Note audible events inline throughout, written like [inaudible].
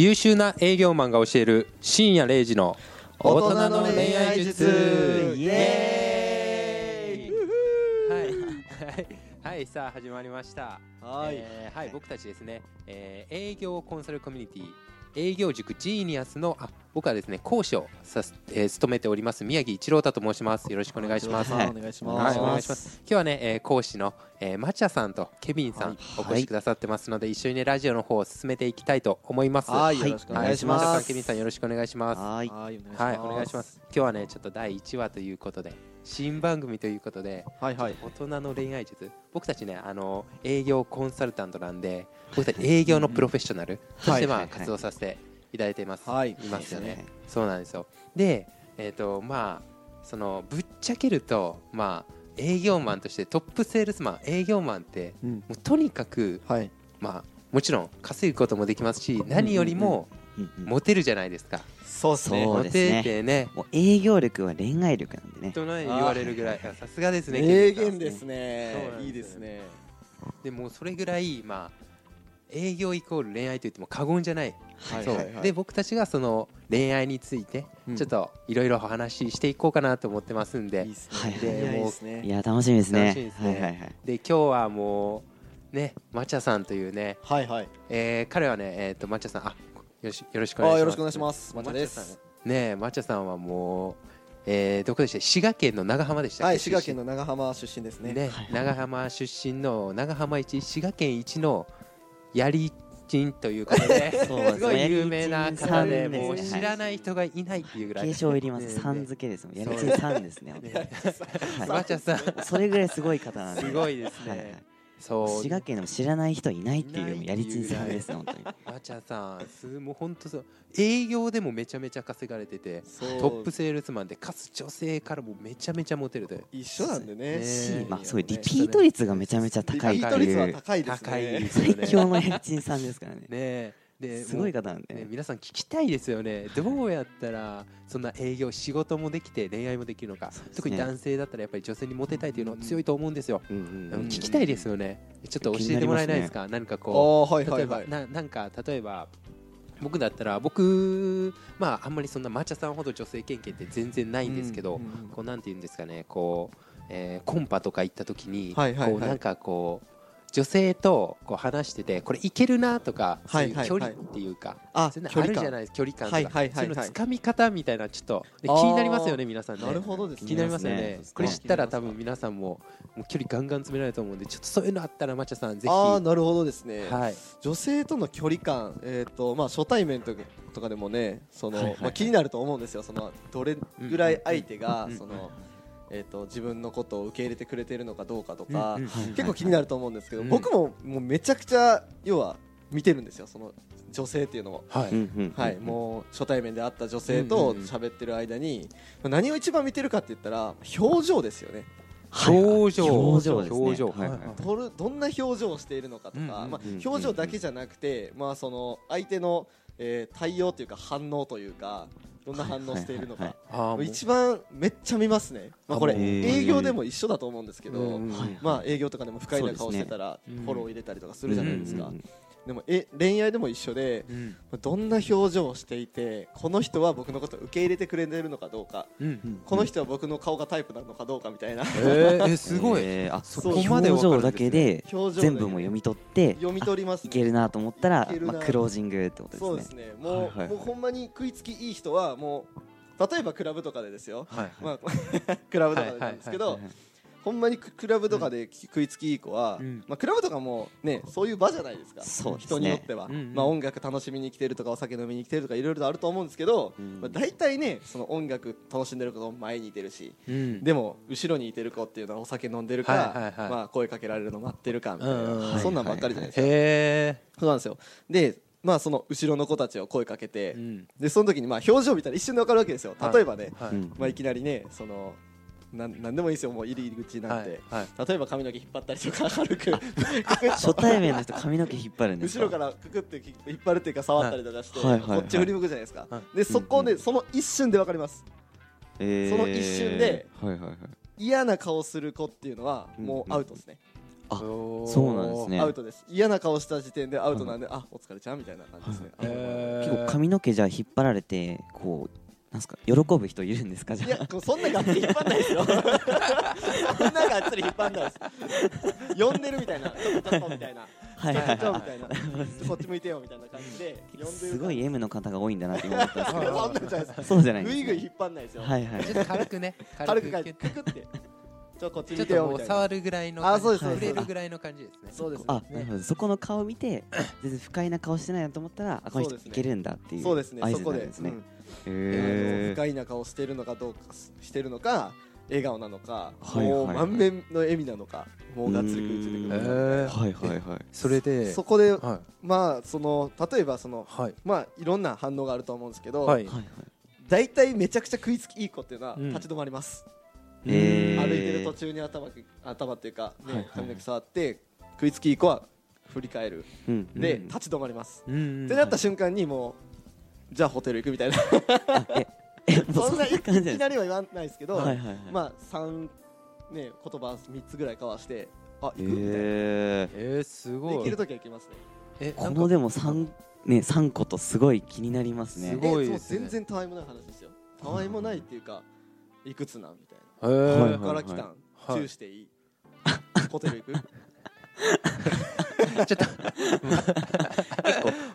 優秀な営業マンが教える深夜0時の大人の恋愛術。イエーイ。はい、はい、はい、さあ始まりました。はい、えーはい、僕たちですね、えー営業コンサルコミュニティ営業塾ジーニアスのあ僕はですね講師をさす、えー務めております宮城一郎太と申しますよろしくお願いしますはいお願いします。はい、お願いします。今日はね、えー講師の、えー、マチャさんとケビンさん、はいお越しくださってますので、一緒にねラジオの方を進めていきたいと思います。はい、よろしくお願いしマチャさん、ます。ケビンさんよろしくお願いします。ははい。はい、い、お願いしま。す。今日はね、ちょっと第1話ということで、新番組ということで、はい、はい。大人の恋愛術。僕たちね、あの営業コンサルタントなんで、僕たち営業のプロフェッショナルとしてまあ活動させていただいています。はいいますよね。はいそうなんですよ。で、えっ、とまあそのぶっちゃけるとまあ営業マンとしてトップセールスマン営業マンってうん、もうとにかくはい。まあもちろん稼ぐこともできますし何よりもうんうんモテるじゃないですか。そうですね。そうモですねね。もう営業力は恋愛力なんでね。とね言われるぐらいあさすがですね。名言ですそうねなん。ですいいですね。でもうそれぐらいまあ営業イコール恋愛と言っても過言じゃない。そうはいはいはいで僕たちがその恋愛についてうんちょっといろいろお話ししていこうかなと思ってますんで、いいですはいね。でもういいですね。いや楽しみですね。楽しみですねはいはいはい。で今日はもうねマチャさんというね、はい、はい。えー彼はねえっ、とマチャさんあよろしよろしくおあ、願いしますよろしくお願いします。またでマチャさんす。ねえマチャさんはもう、えーどこでした？滋賀県の長浜でしたっけ？はい、滋賀県の長浜出身ですね。ねはい長浜出身の長浜一滋賀県一のやりちんということで [laughs] そうですねすごい有名な方でもう知らない人がいないっていうぐらい継承いりまねす。さん付けですもん。やりちそんさんですね。[laughs] さんそれぐらいすごい方なんで。すごいですね、はいはいそう。滋賀県でも知らない人いないっていうやりちんさんですね本当に。マチャさんすもう本当そう。営業でもめちゃめちゃ稼がれててトップセールスマンでかつ女性からもめちゃめちゃモテるという。一緒なんでね。まあそういうリピート率がめちゃめちゃ高いってリピート率はいう高いです高いでね。すよね。最強のやりちんさんですからね。ねですごい方なんでねね。皆さん聞きたいですよね。どうやったらそんな営業仕事もできて恋愛もできるのか、ね。特に男性だったらやっぱり女性にモテたいというのは強いと思うんですよ、うんうんうん聞きたいですよね。ちょっと教えてもらえないですか？何かこあ、はうい、はい、はい。例えばななんか例えば僕だったら僕まああんまりそんな抹茶さんほど女性経験って全然ないんですけど、うんうんうん。こうなんて言うんですかね。こう、えーコンパとか行った時に、はいはいはい。こうなんかこう女性とこう話しててこれいけるなとかそういう距離っていうか、あ、そういあるじゃないです距離感。とか、そういうのつかみ方みたいなちょっとで気になりますよね皆さんね。なるほどですね。気になりますよね。これ知ったら多分皆さんももう距離ガンガン詰められると思うんでちょっとそういうのあったらマチャさんぜひ。ああ、なるほどですね。はい。女性との距離感、えーとまあ、初対面とかとかでもねその、まあ、気になると思うんですよ。そのどれぐらい相手がうん。その、えー、と自分のことを受け入れてくれてるのかどうかとか、うんうんはい結構気になると思うんですけど、うん。僕ももうめちゃくちゃ要は見てるんですよその女性っていうのを。はい、もう初対面で会った女性と喋ってる間に、まあ何を一番見てるかって言ったら表情ですよね。表情。表情ですね。表情。はいはい。どるどんな表情をしているのかとか、まあ、表情だけじゃなくて、まあ、その相手の、えー対応というか反応というかどんな反応しているのはいはいか一番めっちゃ見ますね、まあ、これ営業でも一緒だと思うんですけど、まあ、営業とかでも不快な顔してたらフォロー入れたりとかするじゃないですか、うんうんうんでもえ恋愛でも一緒でうん。どんな表情をしていてこの人は僕のことを受け入れてくれてるのかどうかうん。この人は僕の顔がタイプなのかどうかみたいな。[laughs] えー、え [laughs] すごい、えーあそこまで表情だけで表情全部も読み取って読み取ります、いけるなと思ったらまあクロージングってことですね。そうですね。もう,、はいはいはい。もうほんまに食いつきいい人はもう例えばクラブとかでですよ、はいまあ、[laughs] クラブとかでなんですけど、はいはいほんまにククラブとかで食いつきいい子は、うん。まあ、クラブとかもねそういう場じゃないですか。ね。人によっては、うんうんまあ、音楽楽しみに来てるとかお酒飲みに来てるとかいろいろとあると思うんですけど、うん。まあ、大体ねその音楽楽しんでる子の前にいてるしうん。でも後ろにいてる子っていうのはお酒飲んでるから、はいはいはい。まあ、声かけられるの待ってるかみたいな、うんそんなんばっかりじゃないですか、へえ。そうなんですよ。でまあその後ろの子たちを声かけて、うん。でその時にまあ表情見たら一瞬で分かるわけですよ。はい。例えばね、はい。うんまあ、いきなりねそのなんなんでもいいですよもう入り口なんて、はいはい。例えば髪の毛引っ張ったりとか軽く。初対面の人髪の毛引っ張るんですか後ろからくくって引っ張るっていうか触ったりとかして、はいはいはい。はいこっち振り向くじゃないですか、はでそこで、その一瞬で分かります。えー。その一瞬ではいはいはい。嫌な顔する子っていうのはうんもうアウトですね、あそうなんですね。アウトです。嫌な顔した時点でアウトなんで、あお疲れちゃんみたいな感じですね、結構髪の毛じゃあ引っ張られてこうなんすか喜ぶ人いるんですか？じゃいやこうそんながっつり引っ張んないですよ。そんながっつり引っ張んないです。呼んでるみたいな。ちょっとちょっとみたいな。あはいはい。ちょっとはみたいな。こっち向いてよみたいな感じで [laughs] 呼んでるいすごい M の方が多いんだなって今思ったんですけど。[laughs] そんなんじゃないです。そうじゃないぐいぐい引っ張んないですよ、はいはいちょっと軽くね。軽くかキュッククって。ちょこっちちょっ見てよみたいな。触るぐらいのあそうですそうです。触れるぐらいの感じですね。そうです。あなるほど。そこの顔見て全然不快な顔してないなと思ったらあこの人いけるんだっていうそうですね。そこでになるんですね。うんへー。不快な顔してるのかどうかしてるのか笑顔なのか、はいはいもう満面の笑みなのかもうがっつり食いついてくるはいはいはい。それでそこではまあその例えばそのいはい。まあいろんな反応があると思うんですけど、はい。はいはい大体めちゃくちゃ食いつきいい子っていうのはうん。立ち止まります、歩いてる途中に頭頭っていうか、ねはいはい。髪の毛触って食いつきいい子は振り返る。うんで、うん。立ち止まります、うん。ってなった瞬間にもうじゃあホテル行くみたいな。[laughs] そんないい感じきなりは言わないですけど、はいはいはい。まあ3ね言葉3つぐらい交わしてあ行くへみたいな。ええーすでごい。行ける時は行きますね。えこのでも三ね三個とすごい気になりますね。すごいね。全然たわいもない話ですよ。たわいもないっていうかいくつなんみたいへな。はいー。ここから来たん？はいチューしていい？ホテル行く？[laughs] ちょっと [laughs]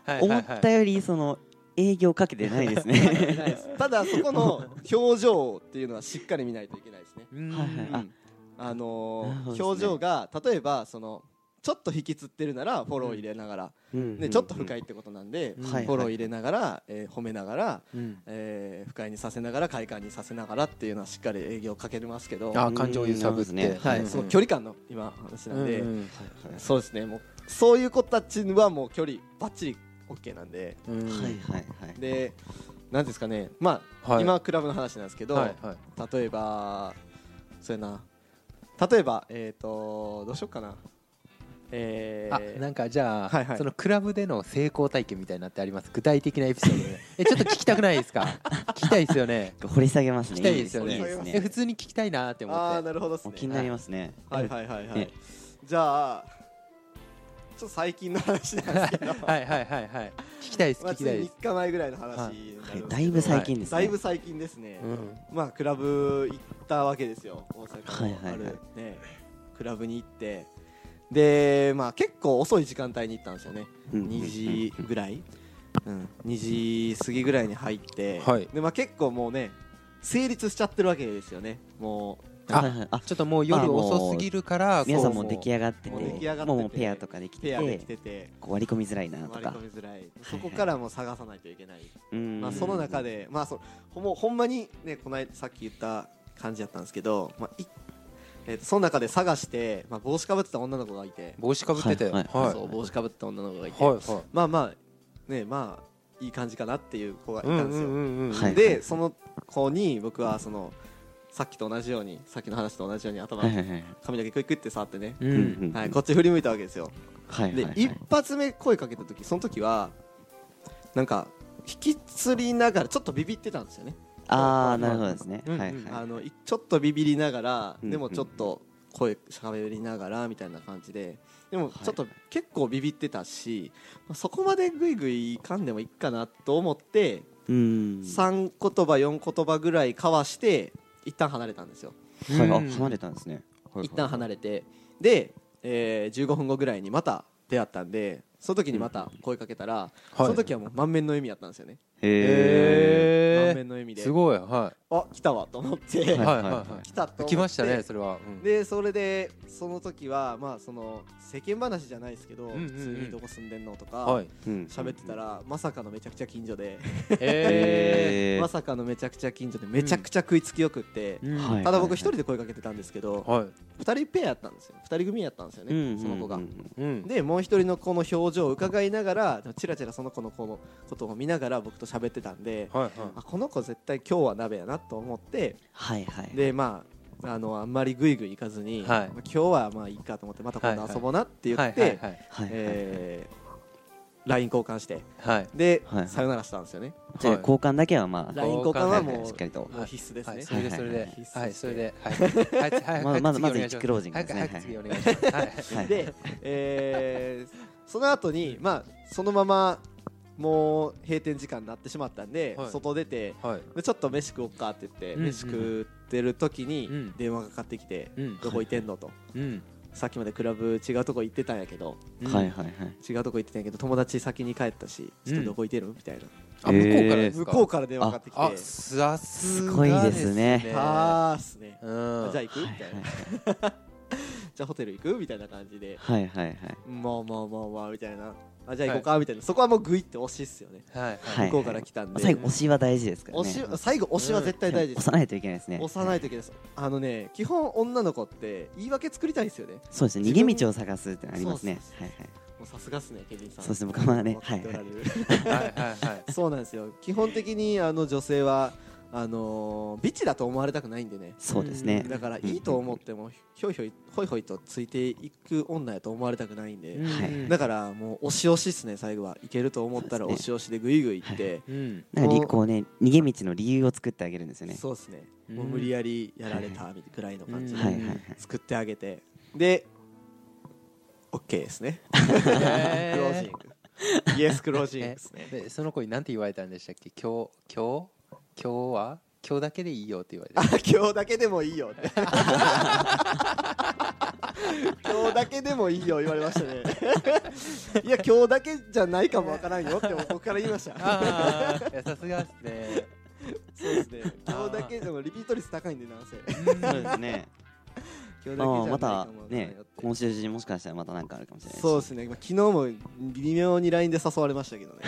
はいはいはい。思ったよりその営業かけてないですね。[laughs] ただそこの表情っていうのはしっかり見ないといけないですね。うん。はいはい。あのー表情が例えばそのちょっと引きつってるならフォロー入れながら、ね、ちょっと深いってことなんで、うん。はいフォロー入れながら、えー褒めながら、うん。えー不快にさせながら快感にさせながらっていうのはしっかり営業をかけれますけど、あ感情を揺さぶって。はい。うん。その距離感の今話なんで、うんうん。そうですね。もうそういう子たちはもう距離ばっちり OK なんで。うん。はいはいはい。でなんですかね。まあ、はい。今はクラブの話なんですけど、はいはい。例えばそうやな。例えばえっ、とどうしようかな。えーあなんかじゃあ、はいはい。そのクラブでの成功体験みたいなのってあります？具体的なエピソードで。[laughs] えちょっと聞きたくないですか？[laughs] 聞きたいですよね。掘り下げますね。聞きたいですよね。いいですえね普通に聞きたいなって思ああってなるほどね。気になりますね。はい。はいはいはい、ねじゃあちょっと最近の話なんですけど。[laughs] はいはいはいはい。聞きたいですまあ聞きたいです、3日前ぐらいの話はい。だいぶ最近ですね。だいぶ最近ですね、うん。まあクラブ行ったわけですよ。大阪のある、はいはいはい。ねクラブに行って。でまあ結構遅い時間帯に行ったんですよね、うん。2時ぐらい、うん、2時過ぎぐらいに入って、はい。でまあ、結構もうね成立しちゃってるわけですよね。もうあはいはい。あちょっともう夜遅すぎるから皆さんも出来上がってもう出来上がってもうペアとかできててててこう割り込みづらいなと割りか込みづらい。そこからもう探さないといけない、うん。まあ、その中で、まあ、そほもうほんまに、ね、この間さっき言った感じだったんですけど、まあいえー、とその中で探して、まあ、帽子かぶってた女の子がいて、帽子かぶっててははいい。はい。そう帽子かぶった女の子がいて、はいまあまあねまあいい感じかなっていう子がいたんですよ、うんうんうんうんはい。でその子に僕はそのさっきと同じようにさっきの話と同じように頭、はいはいはい髪の毛クイクイって触ってね、ううん。んはい、こっち振り向いたわけですよ。で、はいはいはい。一発目声かけた時その時はなんか引きつりながらちょっとビビってたんですよね、ああなるほどですね。うんはいはい。あのいちょっとビビりながら、うんでもちょっと声しゃべりながらみたいな感じででもはいちょっと結構ビビってたし、まあそこまでグイグイ噛んでもいいかなと思って、うん。3言葉4言葉ぐらい交わして一旦離れたんですよ。はいあうん離れたんですね。はい一旦離れて。で、えー15分後ぐらいにまた出会ったんでその時にまた声かけたら、その時はもう満面の笑みやったんですよね、満へえ面の笑みで。すごい。はあ来たわと思って、いはいはいは [laughs] 来たと思って。来ましたねそれは。うん。でそれでその時はまあその世間話じゃないですけど、んうんうん。普通にどこ住んでんのとかはい。うん。喋ってたら、まさかのめちゃくちゃ近所で、へ [laughs] へー。まさかのめちゃくちゃ近所でめちゃくちゃ食いつきよくって、えはい。ただ僕一人で声かけてたんですけど、はい。二人ペアやったんですよ。二人組やったんですよね、うんその子が、うん。うんでもう一人の子の表情を伺いながらチラチラその子の子のことを見ながら僕と喋ってたんで、はいはい。あこの子絶対今日は鍋やなと思ってはいはいでまああのあんまりグイグイ行かずに、はい。まあ今日はまあいいかと思ってまた今度遊ぼうなって言って、LINE 交換してはい。で、はいさよならしたんですよね。じゃあはい。交換だけはまあ LINE 交換はもうはいはいしっかりと。もう必須ですね、はい。それではいそれではい。それではい。はい。[laughs] はいまずまず一クロージングですね。早く早く次お願いします。はいはい。[laughs] で、えーその後にまあそのままもう閉店時間になってしまったんで、はい。外出てはい。でちょっと飯食おうかって言って、うん飯食ってる時にうん。電話がかかってきて、うん。どこ行ってんのと、うん。さっきまでクラブ違うとこ行ってたんやけどうん。はいはいはい。違うとこ行ってたんやけど友達先に帰ったしちょっとどこ行ってるみたいな、あ向こうからですか？向こうから電話かかってきて。あさすがすごいですね。あーっすね、うん。じゃあ行く？みたいな、[laughs] じゃあホテル行く？みたいな感じで。はいはいはい。まあまあまあまあみたいな。あじゃあ行こうかみたいな、そこはもうグイって推しっすよね。はいはい。向こうから来たんで、最後推しは大事ですからね。推し最後推しは絶対大事です、押さない。といけないですね押さないといけないです。あのね基本女の子って言い訳作りたいんですよね。そうですね。逃げ道を探すってのありますね。はいはい。もうさすがっすねケビンさん。そうですね。僕はね [laughs] はいはいはい。そうなんですよ。基本的にあの女性はあのービチだと思われたくないんでね。そうですね。だからいいと思ってもひょいひょいほいほいとついていく女やと思われたくないんで、はい。だからもう押し押しっすね最後は。いけると思ったら押し押しでグイグイいって、うん。なんこうね逃げ道の理由を作ってあげるんですよね。そうですね、うん。もう無理やりやられたみたいなぐらい。の感じではいはいはい。作ってあげて。で OK ですね。へクローージング。イエスクロージングですね。でその子に何て言われたんでしたっけ？今日今日？今日は？今日だけでいいよって言われて。あ今日だけでもいいよって。[laughs] 今日だけでもいいよ言われましたね。[laughs] いや今日だけじゃないかもわからんよって僕から言いました。さすがですね。そうですね。今日だけでもリピート率高いんでなんせ。そうですね今日だけじゃないかああまたね今週中にもしかしたらまた何かあるかもしれないし。そうですね、まあ、昨日も微妙に LINE で誘われましたけどね。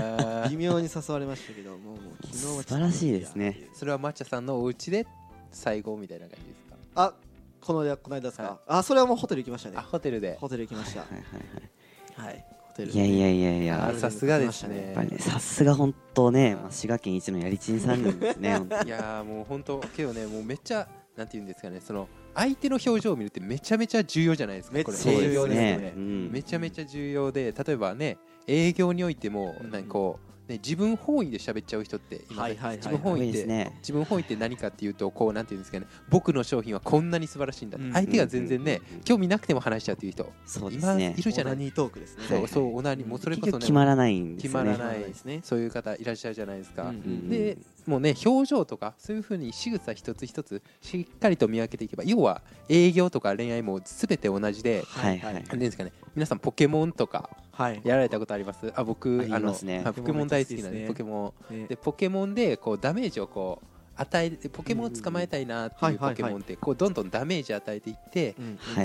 [laughs] 微妙に誘われましたけどもうもう昨日は素晴らしいですね。それは抹茶さんのお家で最後みたいな感じですか？あこの間この間ですか、はい。あそれはもうホテル行きましたね。あホテルで。ホテル行きました。はいはいはい。ホテルはいいやいやいやいや。あさすがですね。やっぱりねさすが本当ね、まあ、滋賀県一のやりちんさんなんですね [laughs] いやーもう本当けどねもうめっちゃなんて言うんですかねその相手の表情を見るってめちゃめちゃ重要じゃないですかこれめっちゃ重要ですね。営業ですようん。めちゃめちゃ重要で例えばね営業においてもうん。なんかこう、ね、自分本位で喋っちゃう人っていませんはいはいはい。自分多本位ってね。自分本位って何かっていうとこうなんていうんですかね僕の商品はこんなに素晴らしいんだうん相手が全然ね、うん興味なくても話しちゃうっていう人そうです今ねいるじゃない？ですね。そう、はいそうオナニーもうそれこそね決まらないんですよね。決まらないですね。そういう方いらっしゃるじゃないですか、うんうんでもうね表情とかそういうふうに仕草一つ一つしっかりと見分けていけば要は営業とか恋愛も全て同じではですかね皆さんポケモンとかはい。やられたことあります？あ僕あのはいポケモン大好きなんでポポケモン。ね。でポケモンでこうダメージをこう与えてポケモンを捕まえたいなっていうポケモンってこうどんどんダメージ与えていって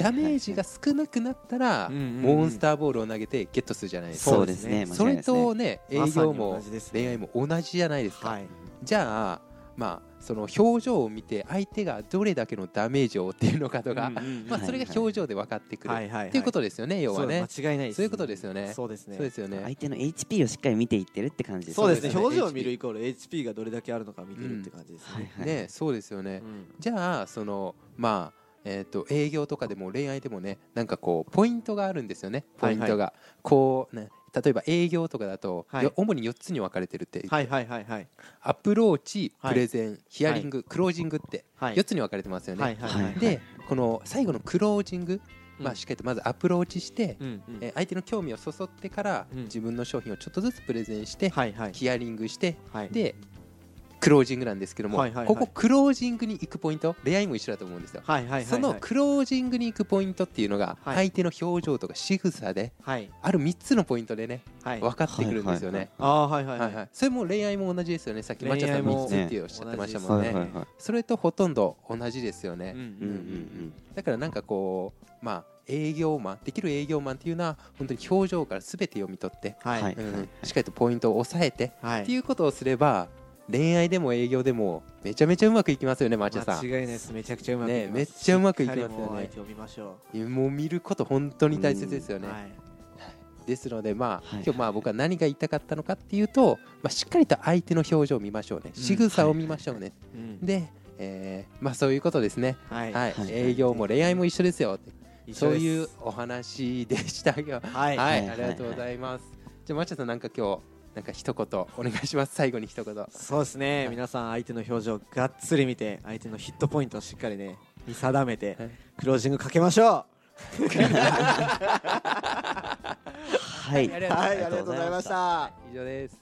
ダメージが少なくなったらモンスターボールを投げてゲットするじゃないですか。そうですねそれとね営業も同じですね。恋愛も同じじゃないですか。はい。じゃあまあその表情を見て相手がどれだけのダメージを負っているのかとかうんうんうん。まあそれが表情で分かってくるはいはいはい。っていうことですよね要はね。そう間違いないですそういうことですよね。そうですね。そうですよね。相手の HP をしっかり見ていってるって感じですそうですね。そうですね。表情を見るイコール HP がどれだけあるのか見てるって感じですね。はいはい。ねそうですよね。じゃあそのまあえー、と営業とかでも恋愛でもねなんかこうポイントがあるんですよね。ポイントが、こうね例えば営業とかだと、はい。よ主に4つに分かれてるって、はいはいはいはい。アプローチはいプレゼン、ヒアリング、クロージングってはい。4つに分かれてますよね、はいはいはい。でこの最後のクロージング、まあ、うんしっかりとまずアプローチして、うんうん。えー相手の興味をそそってから、うん。自分の商品をちょっとずつプレゼンして、はいはい。ヒアリングしてはい。でクロージングなんですけども、はいはいはい。ここクロージングに行くポイント恋愛も一緒だと思うんですよ、はいはいはいそのクロージングに行くポイントっていうのがはい。相手の表情とか仕草ではい。ある3つのポイントでねはい。分かってくるんですよね。ああはいはいはい。はいはい。それも恋愛も同じですよね。さっきまちゃさん恋愛も3つっておっしゃってましたもんね。はいはいはいそれとほとんど同じですよね、うんうんうんだからなんかこうまあ営業マンできる営業マンっていうのは本当に表情から全て読み取って、はい。はいうんしっかりとポイントを押さえてはいっていうことをすれば恋愛でも営業でもめちゃめちゃうまくいきますよねマーチャさん。間違いないです。めちゃくちゃうまくいきます。ねめっちゃうまくいきますよね。もう相手を見ましょもう見ること本当に大切ですよね、うはい。ですのでまあ、はい。今日まあ僕は何が言いたかったのかっていうと、まあ、しっかりと相手の表情を見ましょうね。仕草を見ましょうね、うん。で、えーまあそういうことですね。はい。はい、はい。営業も恋愛も一緒ですよ一緒です。そういうお話でしたよ。はい。はい、はい。ありがとうございます。じゃあマッチャさんなんか今日なんか一言お願いします。最後に一言。そうですね、はい、皆さん相手の表情がっつり見て相手のヒットポイントをしっかりね見定めて、クロージングかけましょう。はい、はい、ありがとうございました。以上です。